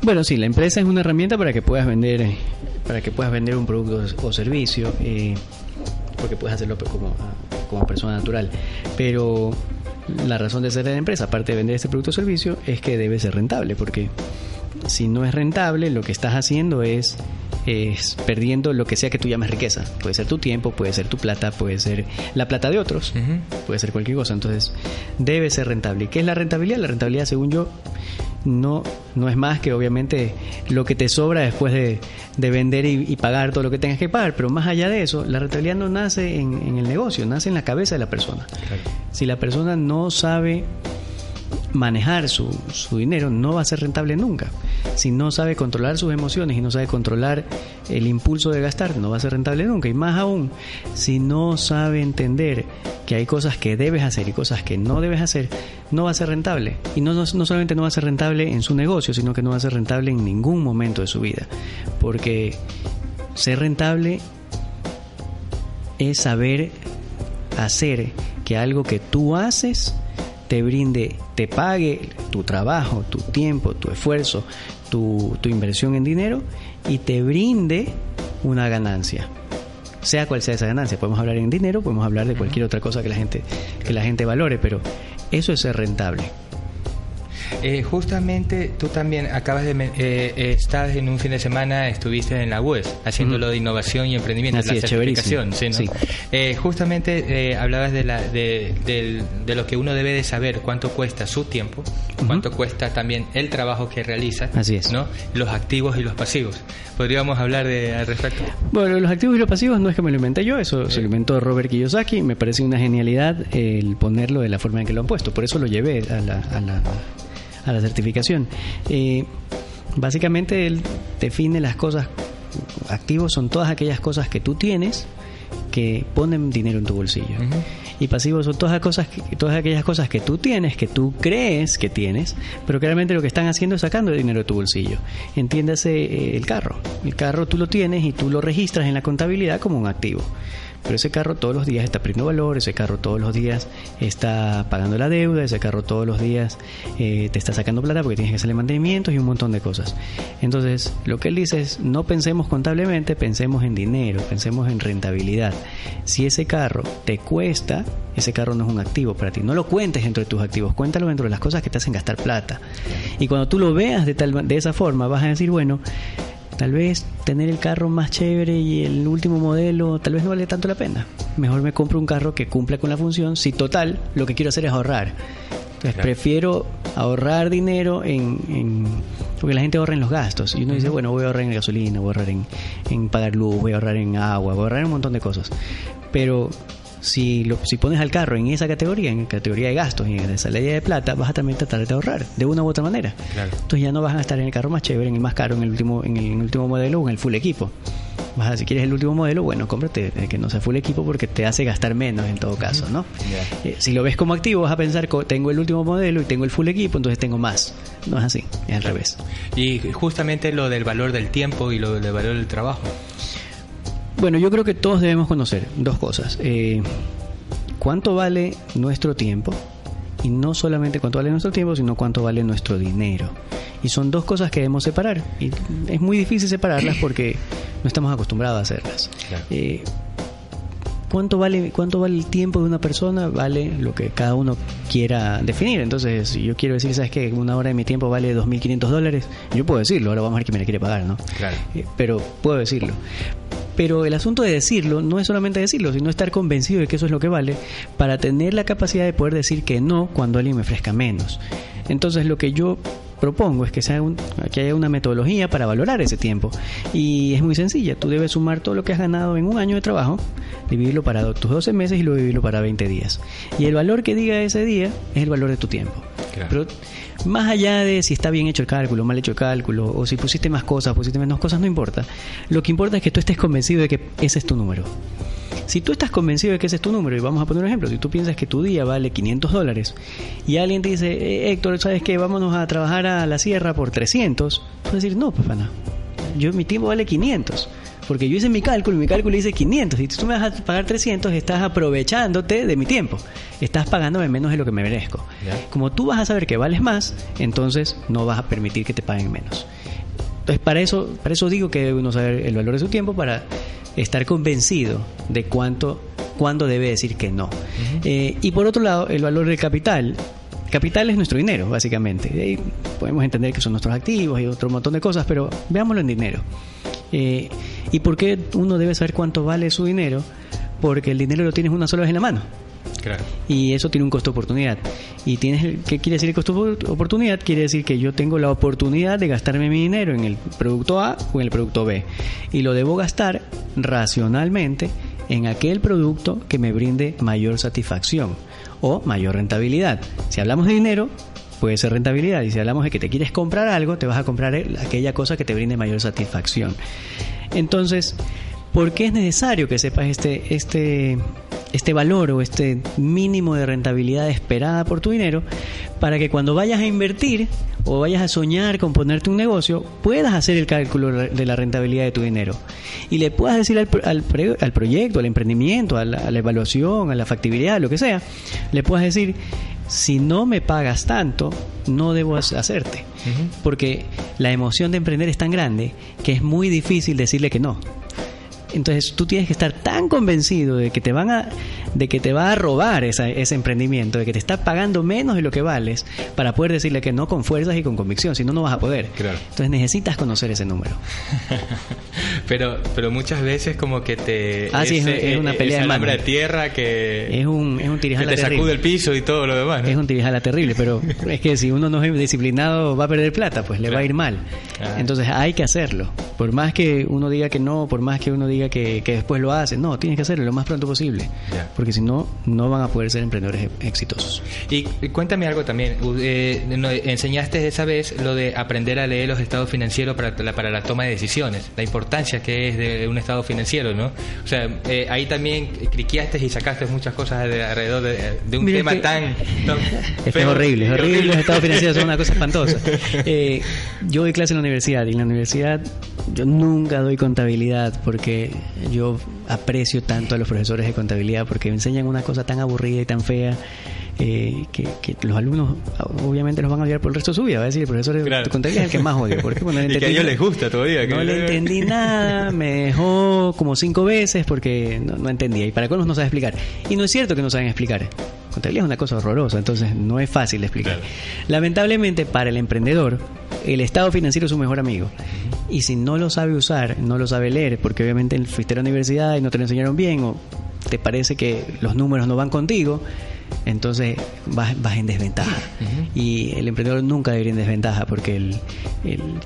Bueno, sí, la empresa es una herramienta para que puedas vender, para que puedas vender un producto o servicio, eh, porque puedes hacerlo como, como persona natural. Pero la razón de ser de la empresa, aparte de vender este producto o servicio, es que debe ser rentable, porque si no es rentable, lo que estás haciendo es, es perdiendo lo que sea que tú llames riqueza. Puede ser tu tiempo, puede ser tu plata, puede ser la plata de otros, puede ser cualquier cosa. Entonces, debe ser rentable. ¿Y qué es la rentabilidad? La rentabilidad, según yo, no, no es más que obviamente lo que te sobra después de, de vender y, pagar todo lo que tengas que pagar, pero más allá de eso, la rentabilidad no nace en, en el negocio, nace en la cabeza de la persona. Si la persona no sabe manejar su, su, dinero, no va a ser rentable nunca. Si no sabe controlar sus emociones y no sabe controlar el impulso de gastar, no va a ser rentable nunca. Y más aún, si no sabe entender que hay cosas que debes hacer y cosas que no debes hacer, no va a ser rentable. Y no, no, no solamente no va a ser rentable en su negocio, sino que no va a ser rentable en ningún momento de su vida. Porque ser rentable es saber hacer que algo que tú haces te brinde, te pague tu trabajo, tu tiempo, tu esfuerzo, tu, tu, inversión en dinero y te brinde una ganancia. Sea cual sea esa ganancia, podemos hablar en dinero, podemos hablar de cualquier otra cosa que la gente, que la gente valore, pero eso es ser rentable. Eh, justamente tú también acabas de eh, eh, estás en un fin de semana estuviste en la UES haciendo lo de innovación y emprendimiento Así la es, certificación ¿sí, no? sí. Eh, justamente hablabas de, la, de, de, de, lo que uno debe de saber cuánto cuesta su tiempo uh -huh. cuánto cuesta también el trabajo que realiza Así es. ¿no? los activos y los pasivos podríamos hablar de, al respecto bueno los activos y los pasivos no es que me lo inventé yo eso se lo inventó Robert Kiyosaki me parece una genialidad el ponerlo de la forma en que lo han puesto por eso lo llevé a la, a la a la certificación. Eh, básicamente él define las cosas activos son todas aquellas cosas que tú tienes que ponen dinero en tu bolsillo. Uh -huh. Y pasivos son todas, las cosas todas aquellas cosas que tú tienes, que tú crees que tienes, pero que realmente lo que están haciendo es sacando dinero de tu bolsillo. Entiéndase eh, el carro. El carro tú lo tienes y tú lo registras en la contabilidad como un activo pero ese carro todos los días está perdiendo valor, ese carro todos los días está pagando la deuda, ese carro todos los días eh, te está sacando plata porque tienes que hacerle mantenimientos y un montón de cosas. Entonces, lo que él dice es, no pensemos contablemente, pensemos en dinero, pensemos en rentabilidad. Si ese carro te cuesta, ese carro no es un activo para ti. No lo cuentes dentro de tus activos, cuéntalo dentro de las cosas que te hacen gastar plata. Y cuando tú lo veas de, tal, de esa forma, vas a decir, bueno, tal vez tener el carro más chévere y el último modelo tal vez no vale tanto la pena. Mejor me compro un carro que cumpla con la función si total lo que quiero hacer es ahorrar. Entonces claro. prefiero ahorrar dinero en, en, porque la gente ahorra en los gastos y uno uh -huh. dice bueno voy a ahorrar en gasolina, voy a ahorrar en, en pagar luz, voy a ahorrar en agua, voy a ahorrar en un montón de cosas. Pero si, lo, si pones al carro en esa categoría, en categoría de gastos y en salida de plata, vas a también tratar de ahorrar de una u otra manera. Claro. Entonces ya no vas a estar en el carro más chévere, en el más caro, en el último, en el, en el último modelo o en el full equipo. Vas a, si quieres el último modelo, bueno, cómprate el que no sea full equipo porque te hace gastar menos en todo caso, ¿no? Yeah. Eh, si lo ves como activo, vas a pensar tengo el último modelo y tengo el full equipo, entonces tengo más. No es así, es al revés. Y justamente lo del valor del tiempo y lo del valor del trabajo. Bueno, yo creo que todos debemos conocer dos cosas. Eh, cuánto vale nuestro tiempo y no solamente cuánto vale nuestro tiempo, sino cuánto vale nuestro dinero. Y son dos cosas que debemos separar. Y es muy difícil separarlas porque no estamos acostumbrados a hacerlas. Claro. Eh, ¿cuánto, vale, ¿Cuánto vale el tiempo de una persona? Vale lo que cada uno quiera definir. Entonces, si yo quiero decir, ¿sabes qué? Una hora de mi tiempo vale 2.500 dólares. Yo puedo decirlo, ahora vamos a ver quién me la quiere pagar, ¿no? Claro. Eh, pero puedo decirlo. Pero el asunto de decirlo no es solamente decirlo, sino estar convencido de que eso es lo que vale para tener la capacidad de poder decir que no cuando alguien me ofrezca menos. Entonces lo que yo propongo es que, sea un, que haya una metodología para valorar ese tiempo. Y es muy sencilla, tú debes sumar todo lo que has ganado en un año de trabajo, dividirlo para tus 12 meses y luego dividirlo para 20 días. Y el valor que diga ese día es el valor de tu tiempo. Claro. Pero más allá de si está bien hecho el cálculo, mal hecho el cálculo, o si pusiste más cosas, pusiste menos cosas, no importa. Lo que importa es que tú estés convencido de que ese es tu número. Si tú estás convencido de que ese es tu número, y vamos a poner un ejemplo, si tú piensas que tu día vale 500 dólares y alguien te dice, eh, Héctor, ¿sabes qué? Vámonos a trabajar a la sierra por 300, tú vas a decir, no, papá, no. Yo, mi tiempo vale 500. Porque yo hice mi cálculo y mi cálculo dice 500. Si tú me vas a pagar 300, estás aprovechándote de mi tiempo. Estás pagándome menos de lo que me merezco. Como tú vas a saber que vales más, entonces no vas a permitir que te paguen menos. Entonces, para eso, para eso digo que debe uno saber el valor de su tiempo para estar convencido de cuánto, cuándo debe decir que no. Eh, y por otro lado, el valor del capital. Capital es nuestro dinero, básicamente. Ahí podemos entender que son nuestros activos y otro montón de cosas, pero veámoslo en dinero. Eh, ¿Y por qué uno debe saber cuánto vale su dinero? Porque el dinero lo tienes una sola vez en la mano. Y eso tiene un costo de oportunidad. ¿Y tienes qué quiere decir el costo de oportunidad? Quiere decir que yo tengo la oportunidad de gastarme mi dinero en el producto A o en el producto B. Y lo debo gastar racionalmente en aquel producto que me brinde mayor satisfacción o mayor rentabilidad. Si hablamos de dinero, puede ser rentabilidad. Y si hablamos de que te quieres comprar algo, te vas a comprar aquella cosa que te brinde mayor satisfacción. Entonces, ¿por qué es necesario que sepas este, este, este valor o este mínimo de rentabilidad esperada por tu dinero para que cuando vayas a invertir o vayas a soñar con ponerte un negocio, puedas hacer el cálculo de la rentabilidad de tu dinero y le puedas decir al, al, proyecto, al emprendimiento, a la, a la, evaluación, a la factibilidad, lo que sea, le puedas decir, si no me pagas tanto, no debo hacerte. Porque la emoción de emprender es tan grande que es muy difícil decirle que no. Entonces tú tienes que estar tan convencido de que te van a, de que te va a robar ese emprendimiento, de que te está pagando menos de lo que vales, para poder decirle que no con fuerzas y con convicción, si no, no vas a poder. Entonces necesitas conocer ese número. pero, pero muchas veces como que te... Ah, sí, es, una pelea de de tierra que... Es un, es un que te sacude el piso y todo lo demás. Es un tirijala terrible, pero es que si uno no es disciplinado va a perder plata, pues le va a ir mal. Ah. Entonces hay que hacerlo. Por más que uno diga que no, por más que uno diga que, después lo hace. No, tienes que hacerlo lo más pronto posible. Porque si no, no van a poder ser emprendedores exitosos. Y, cuéntame algo también. Eh, enseñaste esa vez lo de aprender a leer los estados financieros para la, para la toma de decisiones. La importancia que es de un estado financiero, ¿no? O sea, eh, ahí también criquiaste y sacaste muchas cosas alrededor de, un tema tan... es horrible, es horrible. Los estados financieros son una cosa espantosa. Eh, yo doy clase en la universidad y en la universidad yo nunca doy contabilidad porque yo aprecio tanto a los profesores de contabilidad porque me enseñan una cosa tan aburrida y tan fea eh, que, los alumnos obviamente los van a odiar por el resto de su vida. Va a decir, el profesor de contabilidad es el que más odio. Porque, bueno, y que a ellos les gusta todavía. No le entendí nada, me dejó como cinco veces porque no, entendía. Y para colmos no sabe explicar. Y no es cierto que no saben explicar. Contabilidad es una cosa horrorosa, entonces no es fácil de explicar. Lamentablemente, para el emprendedor, el estado financiero es su mejor amigo. Y si no lo sabe usar, no lo sabe leer, porque obviamente fuiste a la universidad y no te lo enseñaron bien, o te parece que los números no van contigo, entonces vas, vas en desventaja. Y el emprendedor nunca debería ir en desventaja, porque el,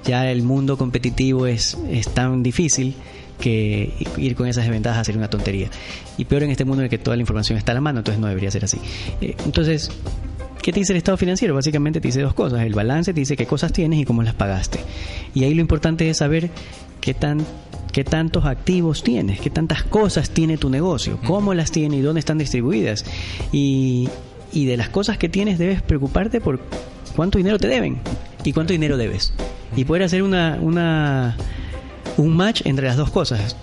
ya el mundo competitivo es, es tan difícil que ir con esas desventajas sería una tontería. Y peor en este mundo en el que toda la información está a la mano, entonces no debería ser así. Eh, entonces, ¿qué te dice el estado financiero? Básicamente te dice dos cosas. El balance te dice qué cosas tienes y cómo las pagaste. Y ahí lo importante es saber qué tan qué tantos activos tienes, qué tantas cosas tiene tu negocio, cómo las tiene y dónde están distribuidas. Y, y de las cosas que tienes debes preocuparte por cuánto dinero te deben y cuánto dinero debes. Y poder hacer una, una un match entre las dos cosas.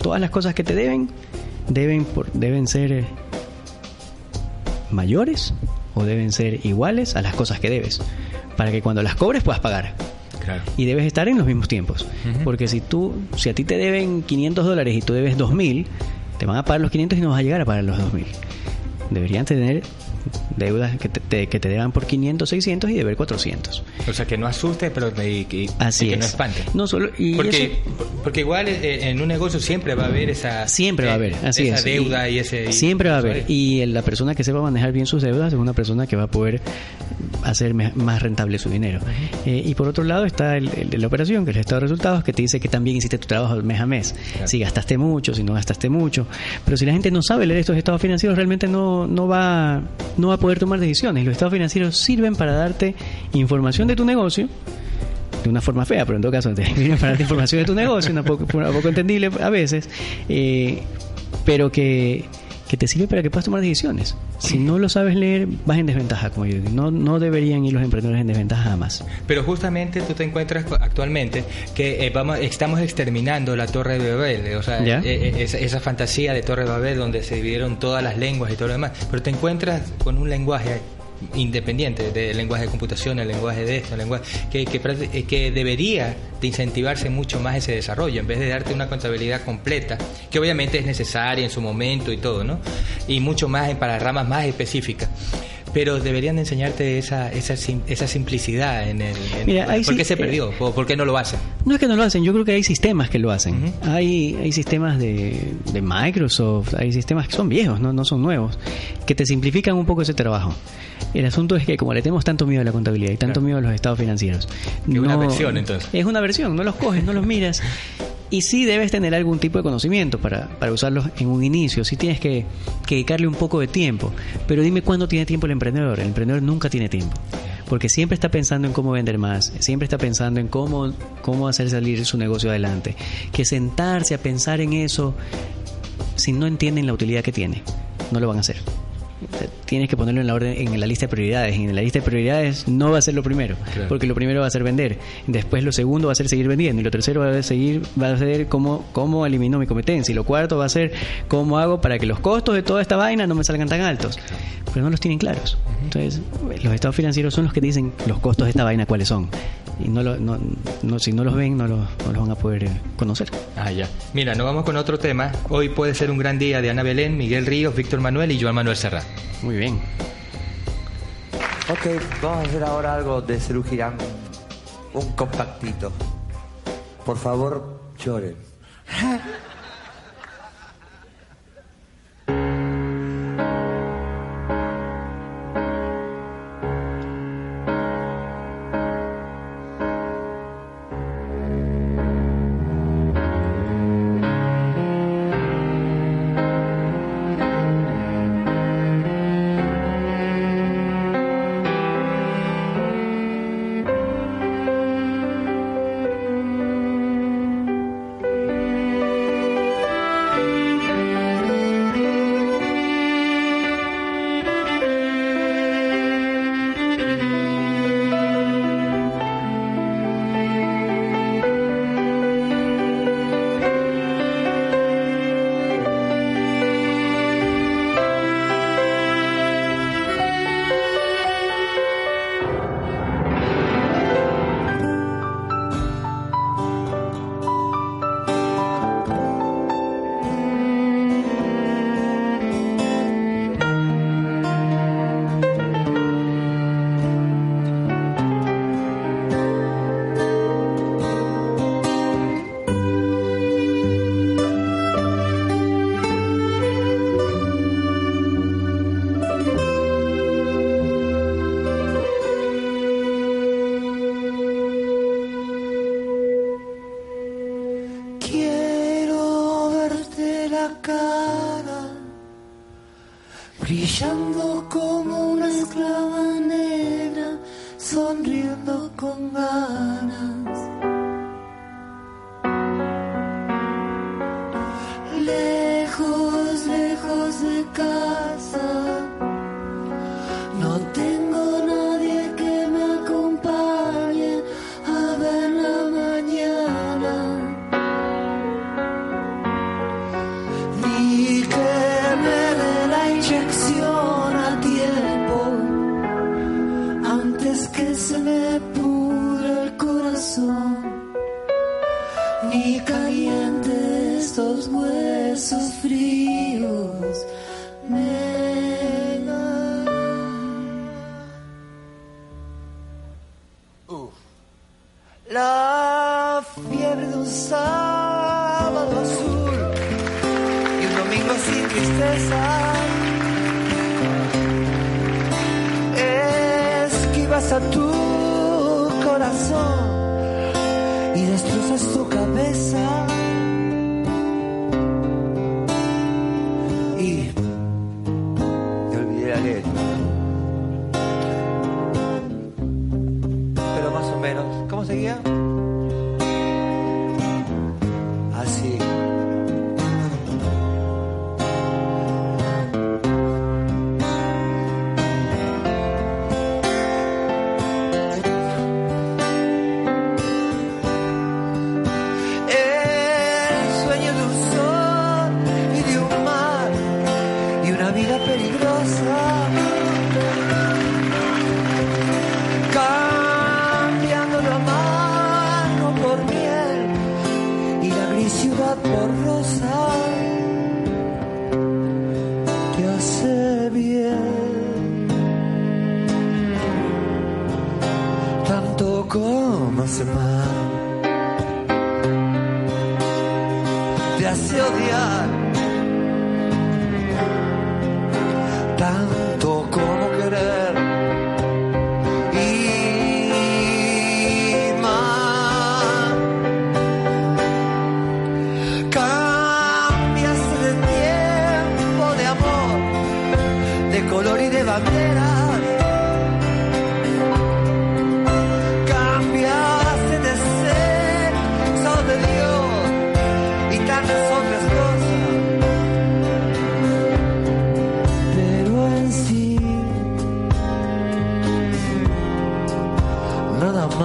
Todas las cosas que te deben deben, deben ser mayores o deben ser iguales a las cosas que debes. Para que cuando las cobres puedas pagar. Y debes estar en los mismos tiempos. Porque si tú, si a ti te deben 500 dólares y tú debes 2000, te van a pagar los 500 y no vas a llegar a pagar los 2000. Deberían tener deudas que te, que te deban por 500, 600 y deber 400. O sea, que no asuste, pero que, Así que no espante. No solo, y porque, porque igual eh, en un negocio siempre va a haber esa, siempre va a haber, así esa deuda y, ese... siempre va a haber. Y la persona que sepa manejar bien sus deudas es una persona que va a poder hacer más rentable su dinero. Eh, y por otro lado está el, la operación, que es el estado de resultados, que te dice que también hiciste tu trabajo mes a mes. Si gastaste mucho, si no gastaste mucho. Pero si la gente no sabe leer estos estados financieros, realmente no, no va no va a poder tomar decisiones. Los estados financieros sirven para darte información de tu negocio, de una forma fea, pero en todo caso para darte información de tu negocio, una poco, poco entendible a veces, eh, pero que, que te sirve para que puedas tomar decisiones. Si no lo sabes leer, vas en desventaja, como yo digo. No, no deberían ir los emprendedores en desventaja jamás. Pero justamente tú te encuentras actualmente que eh, vamos, estamos exterminando la Torre de Babel, eh, o sea, eh, eh, esa, esa fantasía de Torre de Babel donde se dividieron todas las lenguas y todo lo demás, pero te encuentras con un lenguaje independiente del lenguaje de computación, el lenguaje de esto, el lenguaje eh, que debería de incentivarse mucho más ese desarrollo en vez de darte una contabilidad completa, que obviamente es necesaria en su momento y todo, ¿no? Y mucho más para ramas más específicas. Pero deberían de enseñarte esa, esa, esa simplicidad en el... en- Mira, ¿Por sí, qué se eh, perdió? ¿Por, por qué no lo hacen? No es que no lo hacen, yo creo que hay sistemas que lo hacen. hay, hay sistemas de, de Microsoft, hay sistemas que son viejos, ¿no? no son nuevos, que te simplifican un poco ese trabajo. El asunto es que como le tenemos tanto miedo a la contabilidad y tanto miedo a los estados financieros, Es una versión, entonces. Es una versión, no los coges, no los miras. Y sí debes tener algún tipo de conocimiento para, para usarlos en un inicio. Sí tienes que, dedicarle un poco de tiempo. Pero dime cuándo tiene tiempo el emprendedor. El emprendedor nunca tiene tiempo. Porque siempre está pensando en cómo vender más. Siempre está pensando en cómo, cómo hacer salir su negocio adelante. Que sentarse a pensar en eso, si no entienden la utilidad que tiene, no lo van a hacer. Tienes que ponerlo en la orden, en la lista de prioridades. Y en la lista de prioridades no va a ser lo primero, Claro. porque lo primero va a ser vender. Después lo segundo va a ser seguir vendiendo y lo tercero va a seguir va a ser cómo cómo elimino mi competencia y lo cuarto va a ser cómo hago para que los costos de toda esta vaina no me salgan tan altos. Pero no los tienen claros. Entonces, los estados financieros son los que dicen los costos de esta vaina cuáles son. Y no, lo- no, no- si no los ven, no los, no los van a poder eh, conocer. Ah, ya. Mira, nos vamos con otro tema. Hoy puede ser un gran día de Ana Belén, Miguel Ríos, Víctor Manuel y Joan Manuel Serrat. Muy bien. Ok, vamos a hacer ahora algo de Cerú Girán. Un compactito. Por favor, lloren. y destrozas tu cabeza.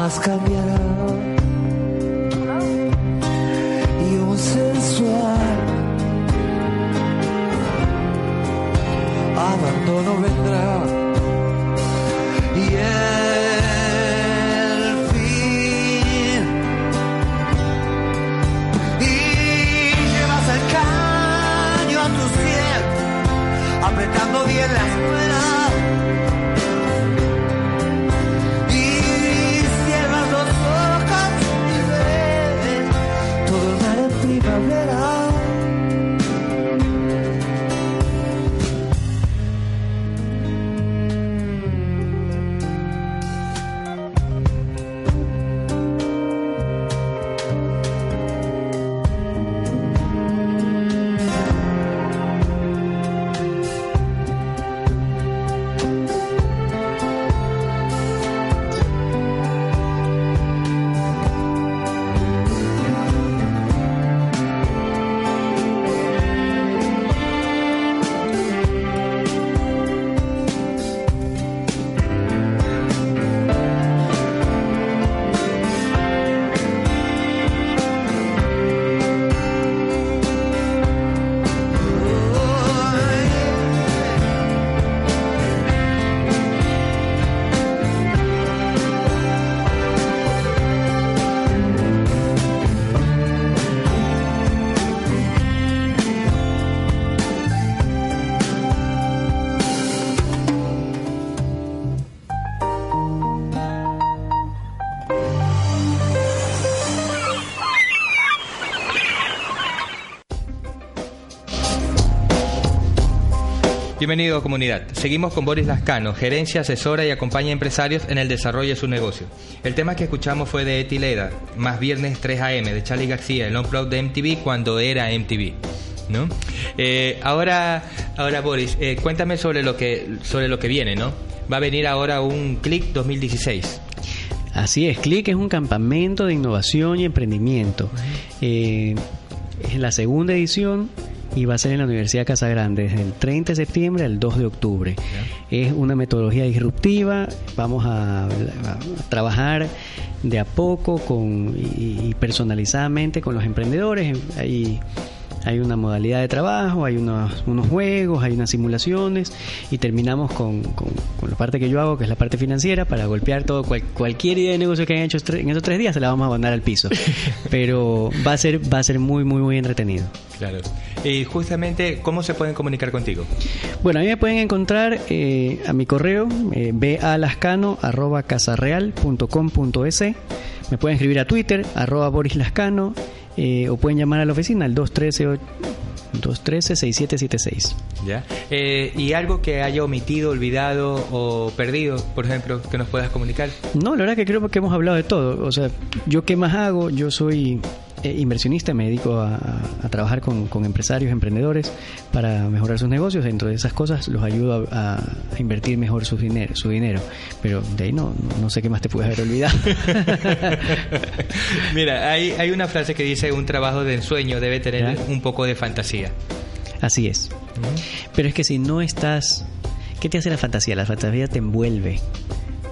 Nada más cambiará Bienvenido comunidad. Seguimos con Boris Lascano, gerencia, asesora y acompaña a empresarios en el desarrollo de su negocio. El tema que escuchamos fue de Eti Leda, más viernes 3 AM, de Charlie García, el on de MTV cuando era MTV. ¿No? Eh, ahora, ahora Boris, eh, cuéntame sobre lo que sobre lo que viene, ¿no? Va a venir ahora un Click 2016. Así es, Click es un campamento de innovación y emprendimiento. Eh, es la segunda edición y va a ser en la Universidad Casa Grande desde el 30 de septiembre al 2 de octubre. Es una metodología disruptiva, vamos a, a trabajar de a poco con, y, y personalizadamente con los emprendedores. Hay, hay una modalidad de trabajo, hay unos, unos juegos, hay unas simulaciones y terminamos con, con, con, la parte que yo hago, que es la parte financiera, para golpear todo, cual, cualquier idea de negocio que hayan hecho en esos tres días se la vamos a mandar al piso. Pero va a ser, va a ser muy, muy, muy entretenido. Claro. Y justamente, ¿cómo se pueden comunicar contigo? Bueno, a mí me pueden encontrar eh, a mi correo, eh, balascano.casarreal.com.es. Me pueden escribir a Twitter, arroba Boris Lascano, eh, o pueden llamar a la oficina al 213 213-6776. ¿Ya? Eh, ¿Y algo que haya omitido, olvidado o perdido, por ejemplo, que nos puedas comunicar? No, la verdad que creo que hemos hablado de todo. O sea, ¿yo qué más hago? Yo soy inversionista, me dedico a, a trabajar con, con, empresarios, emprendedores para mejorar sus negocios. Dentro de esas cosas los ayudo a, a invertir mejor su dinero, su dinero. Pero de ahí no, no sé qué más te puedes haber olvidado. Mira, hay, hay una frase que dice un trabajo de ensueño debe tener ¿Ya? un poco de fantasía. Así es. Uh -huh. Pero es que si no estás... ¿Qué te hace la fantasía? La fantasía te envuelve,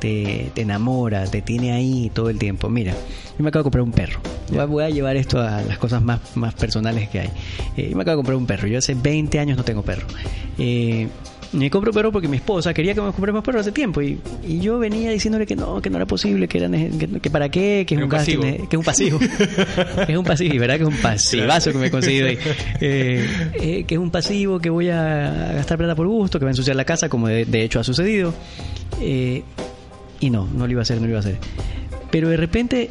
te, te enamora, te tiene ahí todo el tiempo. Mira, yo me acabo de comprar un perro. Voy a llevar esto a las cosas más, más personales que hay. Eh, yo me acabo de comprar un perro. Yo hace 20 años no tengo perro. Eh, me compro perro porque mi esposa quería que me compremos perro hace tiempo y, y yo venía diciéndole que no, que no era posible, que, era, que, que para qué, que es un pasivo. que es un pasivo. que es un pasivo, verdad que es un pasivazo que me he conseguido ahí. Eh, eh, que es un pasivo que voy a gastar plata por gusto, que va a ensuciar la casa, como de, de hecho ha sucedido. Eh, y no, no lo iba a hacer, no lo iba a hacer. Pero de repente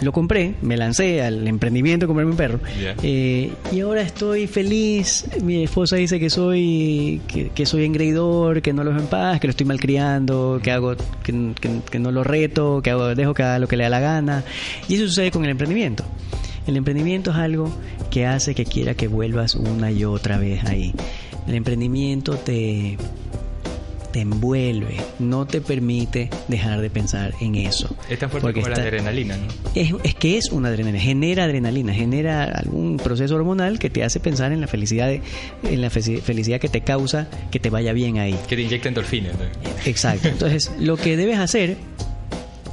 lo compré, me lancé al emprendimiento de comprarme un perro. Ya. Eh, y ahora estoy feliz. Mi esposa dice que soy que, que soy engreidor, que no lo dejo en paz, que lo estoy malcriando, que hago que, que- que no lo reto, que hago, dejo que haga lo que le da la gana. Y eso sucede con el emprendimiento. El emprendimiento es algo que hace que quiera que vuelvas una y otra vez ahí. El emprendimiento te te envuelve, no te permite dejar de pensar en eso. Es tan fuerte Porque como la adrenalina, ¿no? es, es que es una adrenalina, genera adrenalina, genera algún proceso hormonal que te hace pensar en la felicidad, de- en la fe- felicidad que te causa que te vaya bien ahí. Que te inyecta endorfinas. ¿no? Exacto. Entonces, lo que debes hacer,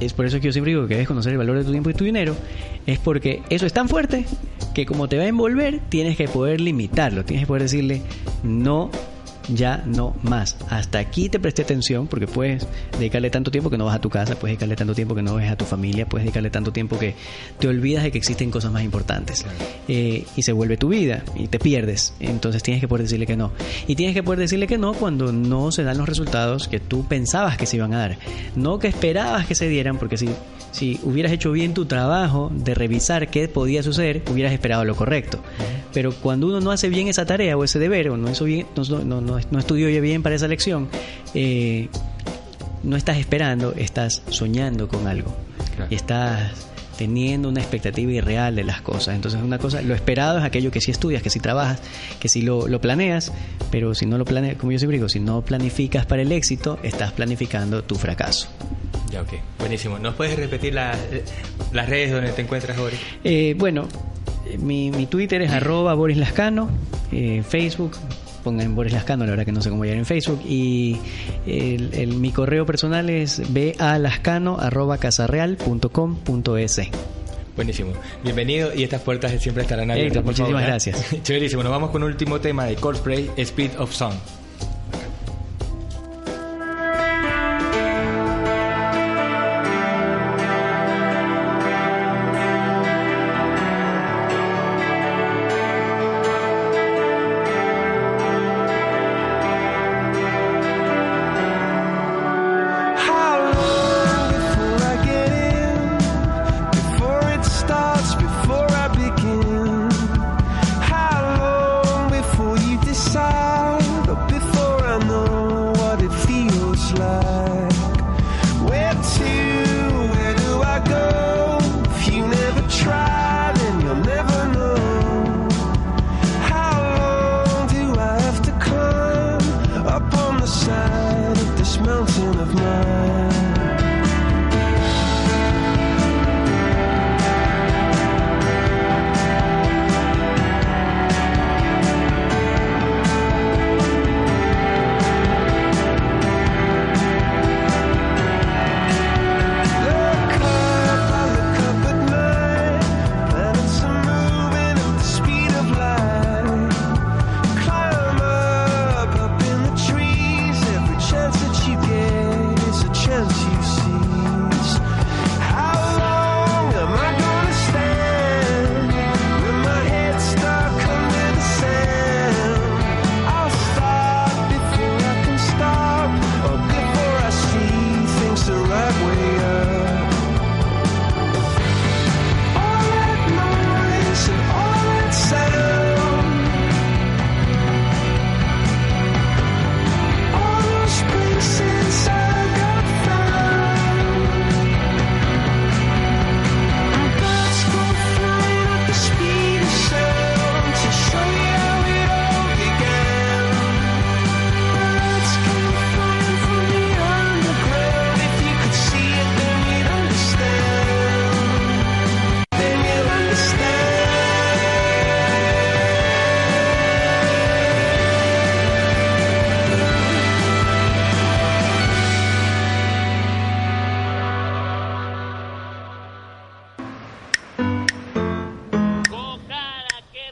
es por eso que yo siempre digo que debes conocer el valor de tu tiempo y tu dinero, es porque eso es tan fuerte que como te va a envolver, tienes que poder limitarlo, tienes que poder decirle no. Ya no más. Hasta aquí te presté atención porque puedes dedicarle tanto tiempo que no vas a tu casa, puedes dedicarle tanto tiempo que no ves a tu familia, puedes dedicarle tanto tiempo que te olvidas de que existen cosas más importantes. Eh, y se vuelve tu vida y te pierdes. Entonces tienes que poder decirle que no. Y tienes que poder decirle que no cuando no se dan los resultados que tú pensabas que se iban a dar. No que esperabas que se dieran, porque si, si hubieras hecho bien tu trabajo de revisar qué podía suceder, hubieras esperado lo correcto. Pero cuando uno no hace bien esa tarea o ese deber, o no, hizo bien, no, no, no, no estudió bien para esa lección, eh, no estás esperando, estás soñando con algo. Claro. Y estás teniendo una expectativa irreal de las cosas. Entonces, una cosa, lo esperado es aquello que sí estudias, que sí trabajas, que sí lo, lo planeas, pero si no lo planeas, como yo siempre digo, si no planificas para el éxito, estás planificando tu fracaso. Ya, ok. Buenísimo. ¿Nos puedes repetir la- las redes donde te encuentras, Boris? Eh, bueno, mi, mi Twitter es arroba Boris Lascano, eh, Facebook, pongan Boris Lascano, la verdad que no sé cómo llegar en Facebook, y el, el- mi correo personal es balascano arroba casarreal.com.es. Buenísimo. Bienvenido y estas puertas siempre estarán abiertas. Héctor, por favor, muchísimas ¿eh? gracias. Chéverísimo. Nos vamos con un último tema de Coldplay, Speed of Sound.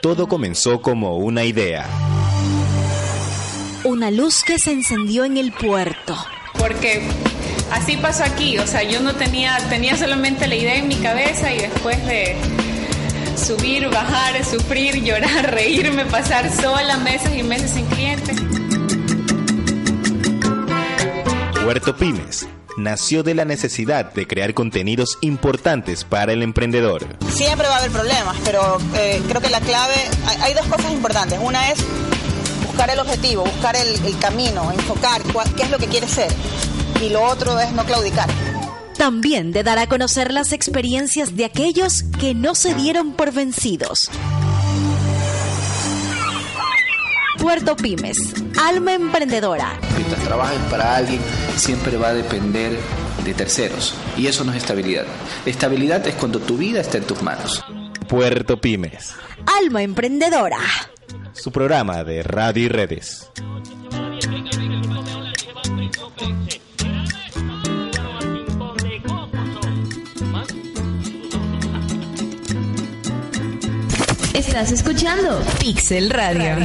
Todo comenzó como una idea. Una luz que se encendió en el puerto. Porque así pasó aquí, o sea, yo no tenía, tenía solamente la idea en mi cabeza y después de subir, bajar, sufrir, llorar, reírme, pasar sola meses y meses sin clientes. Puerto Pymes nació de la necesidad de crear contenidos importantes para el emprendedor. Siempre va a haber problemas, pero eh, creo que la clave, hay, hay dos cosas importantes. Una es buscar el objetivo, buscar el, el camino, enfocar cuál- qué es lo que quieres ser. Y lo otro es no claudicar. También de dar a conocer las experiencias de aquellos que no se dieron por vencidos. Puerto Pymes, alma emprendedora. Mientras trabajes para alguien, siempre va a depender de terceros. Y eso no es estabilidad. Estabilidad es cuando tu vida está en tus manos. Puerto Pymes, Alma emprendedora. su programa de radio y redes. Estás escuchando Pixel Radio.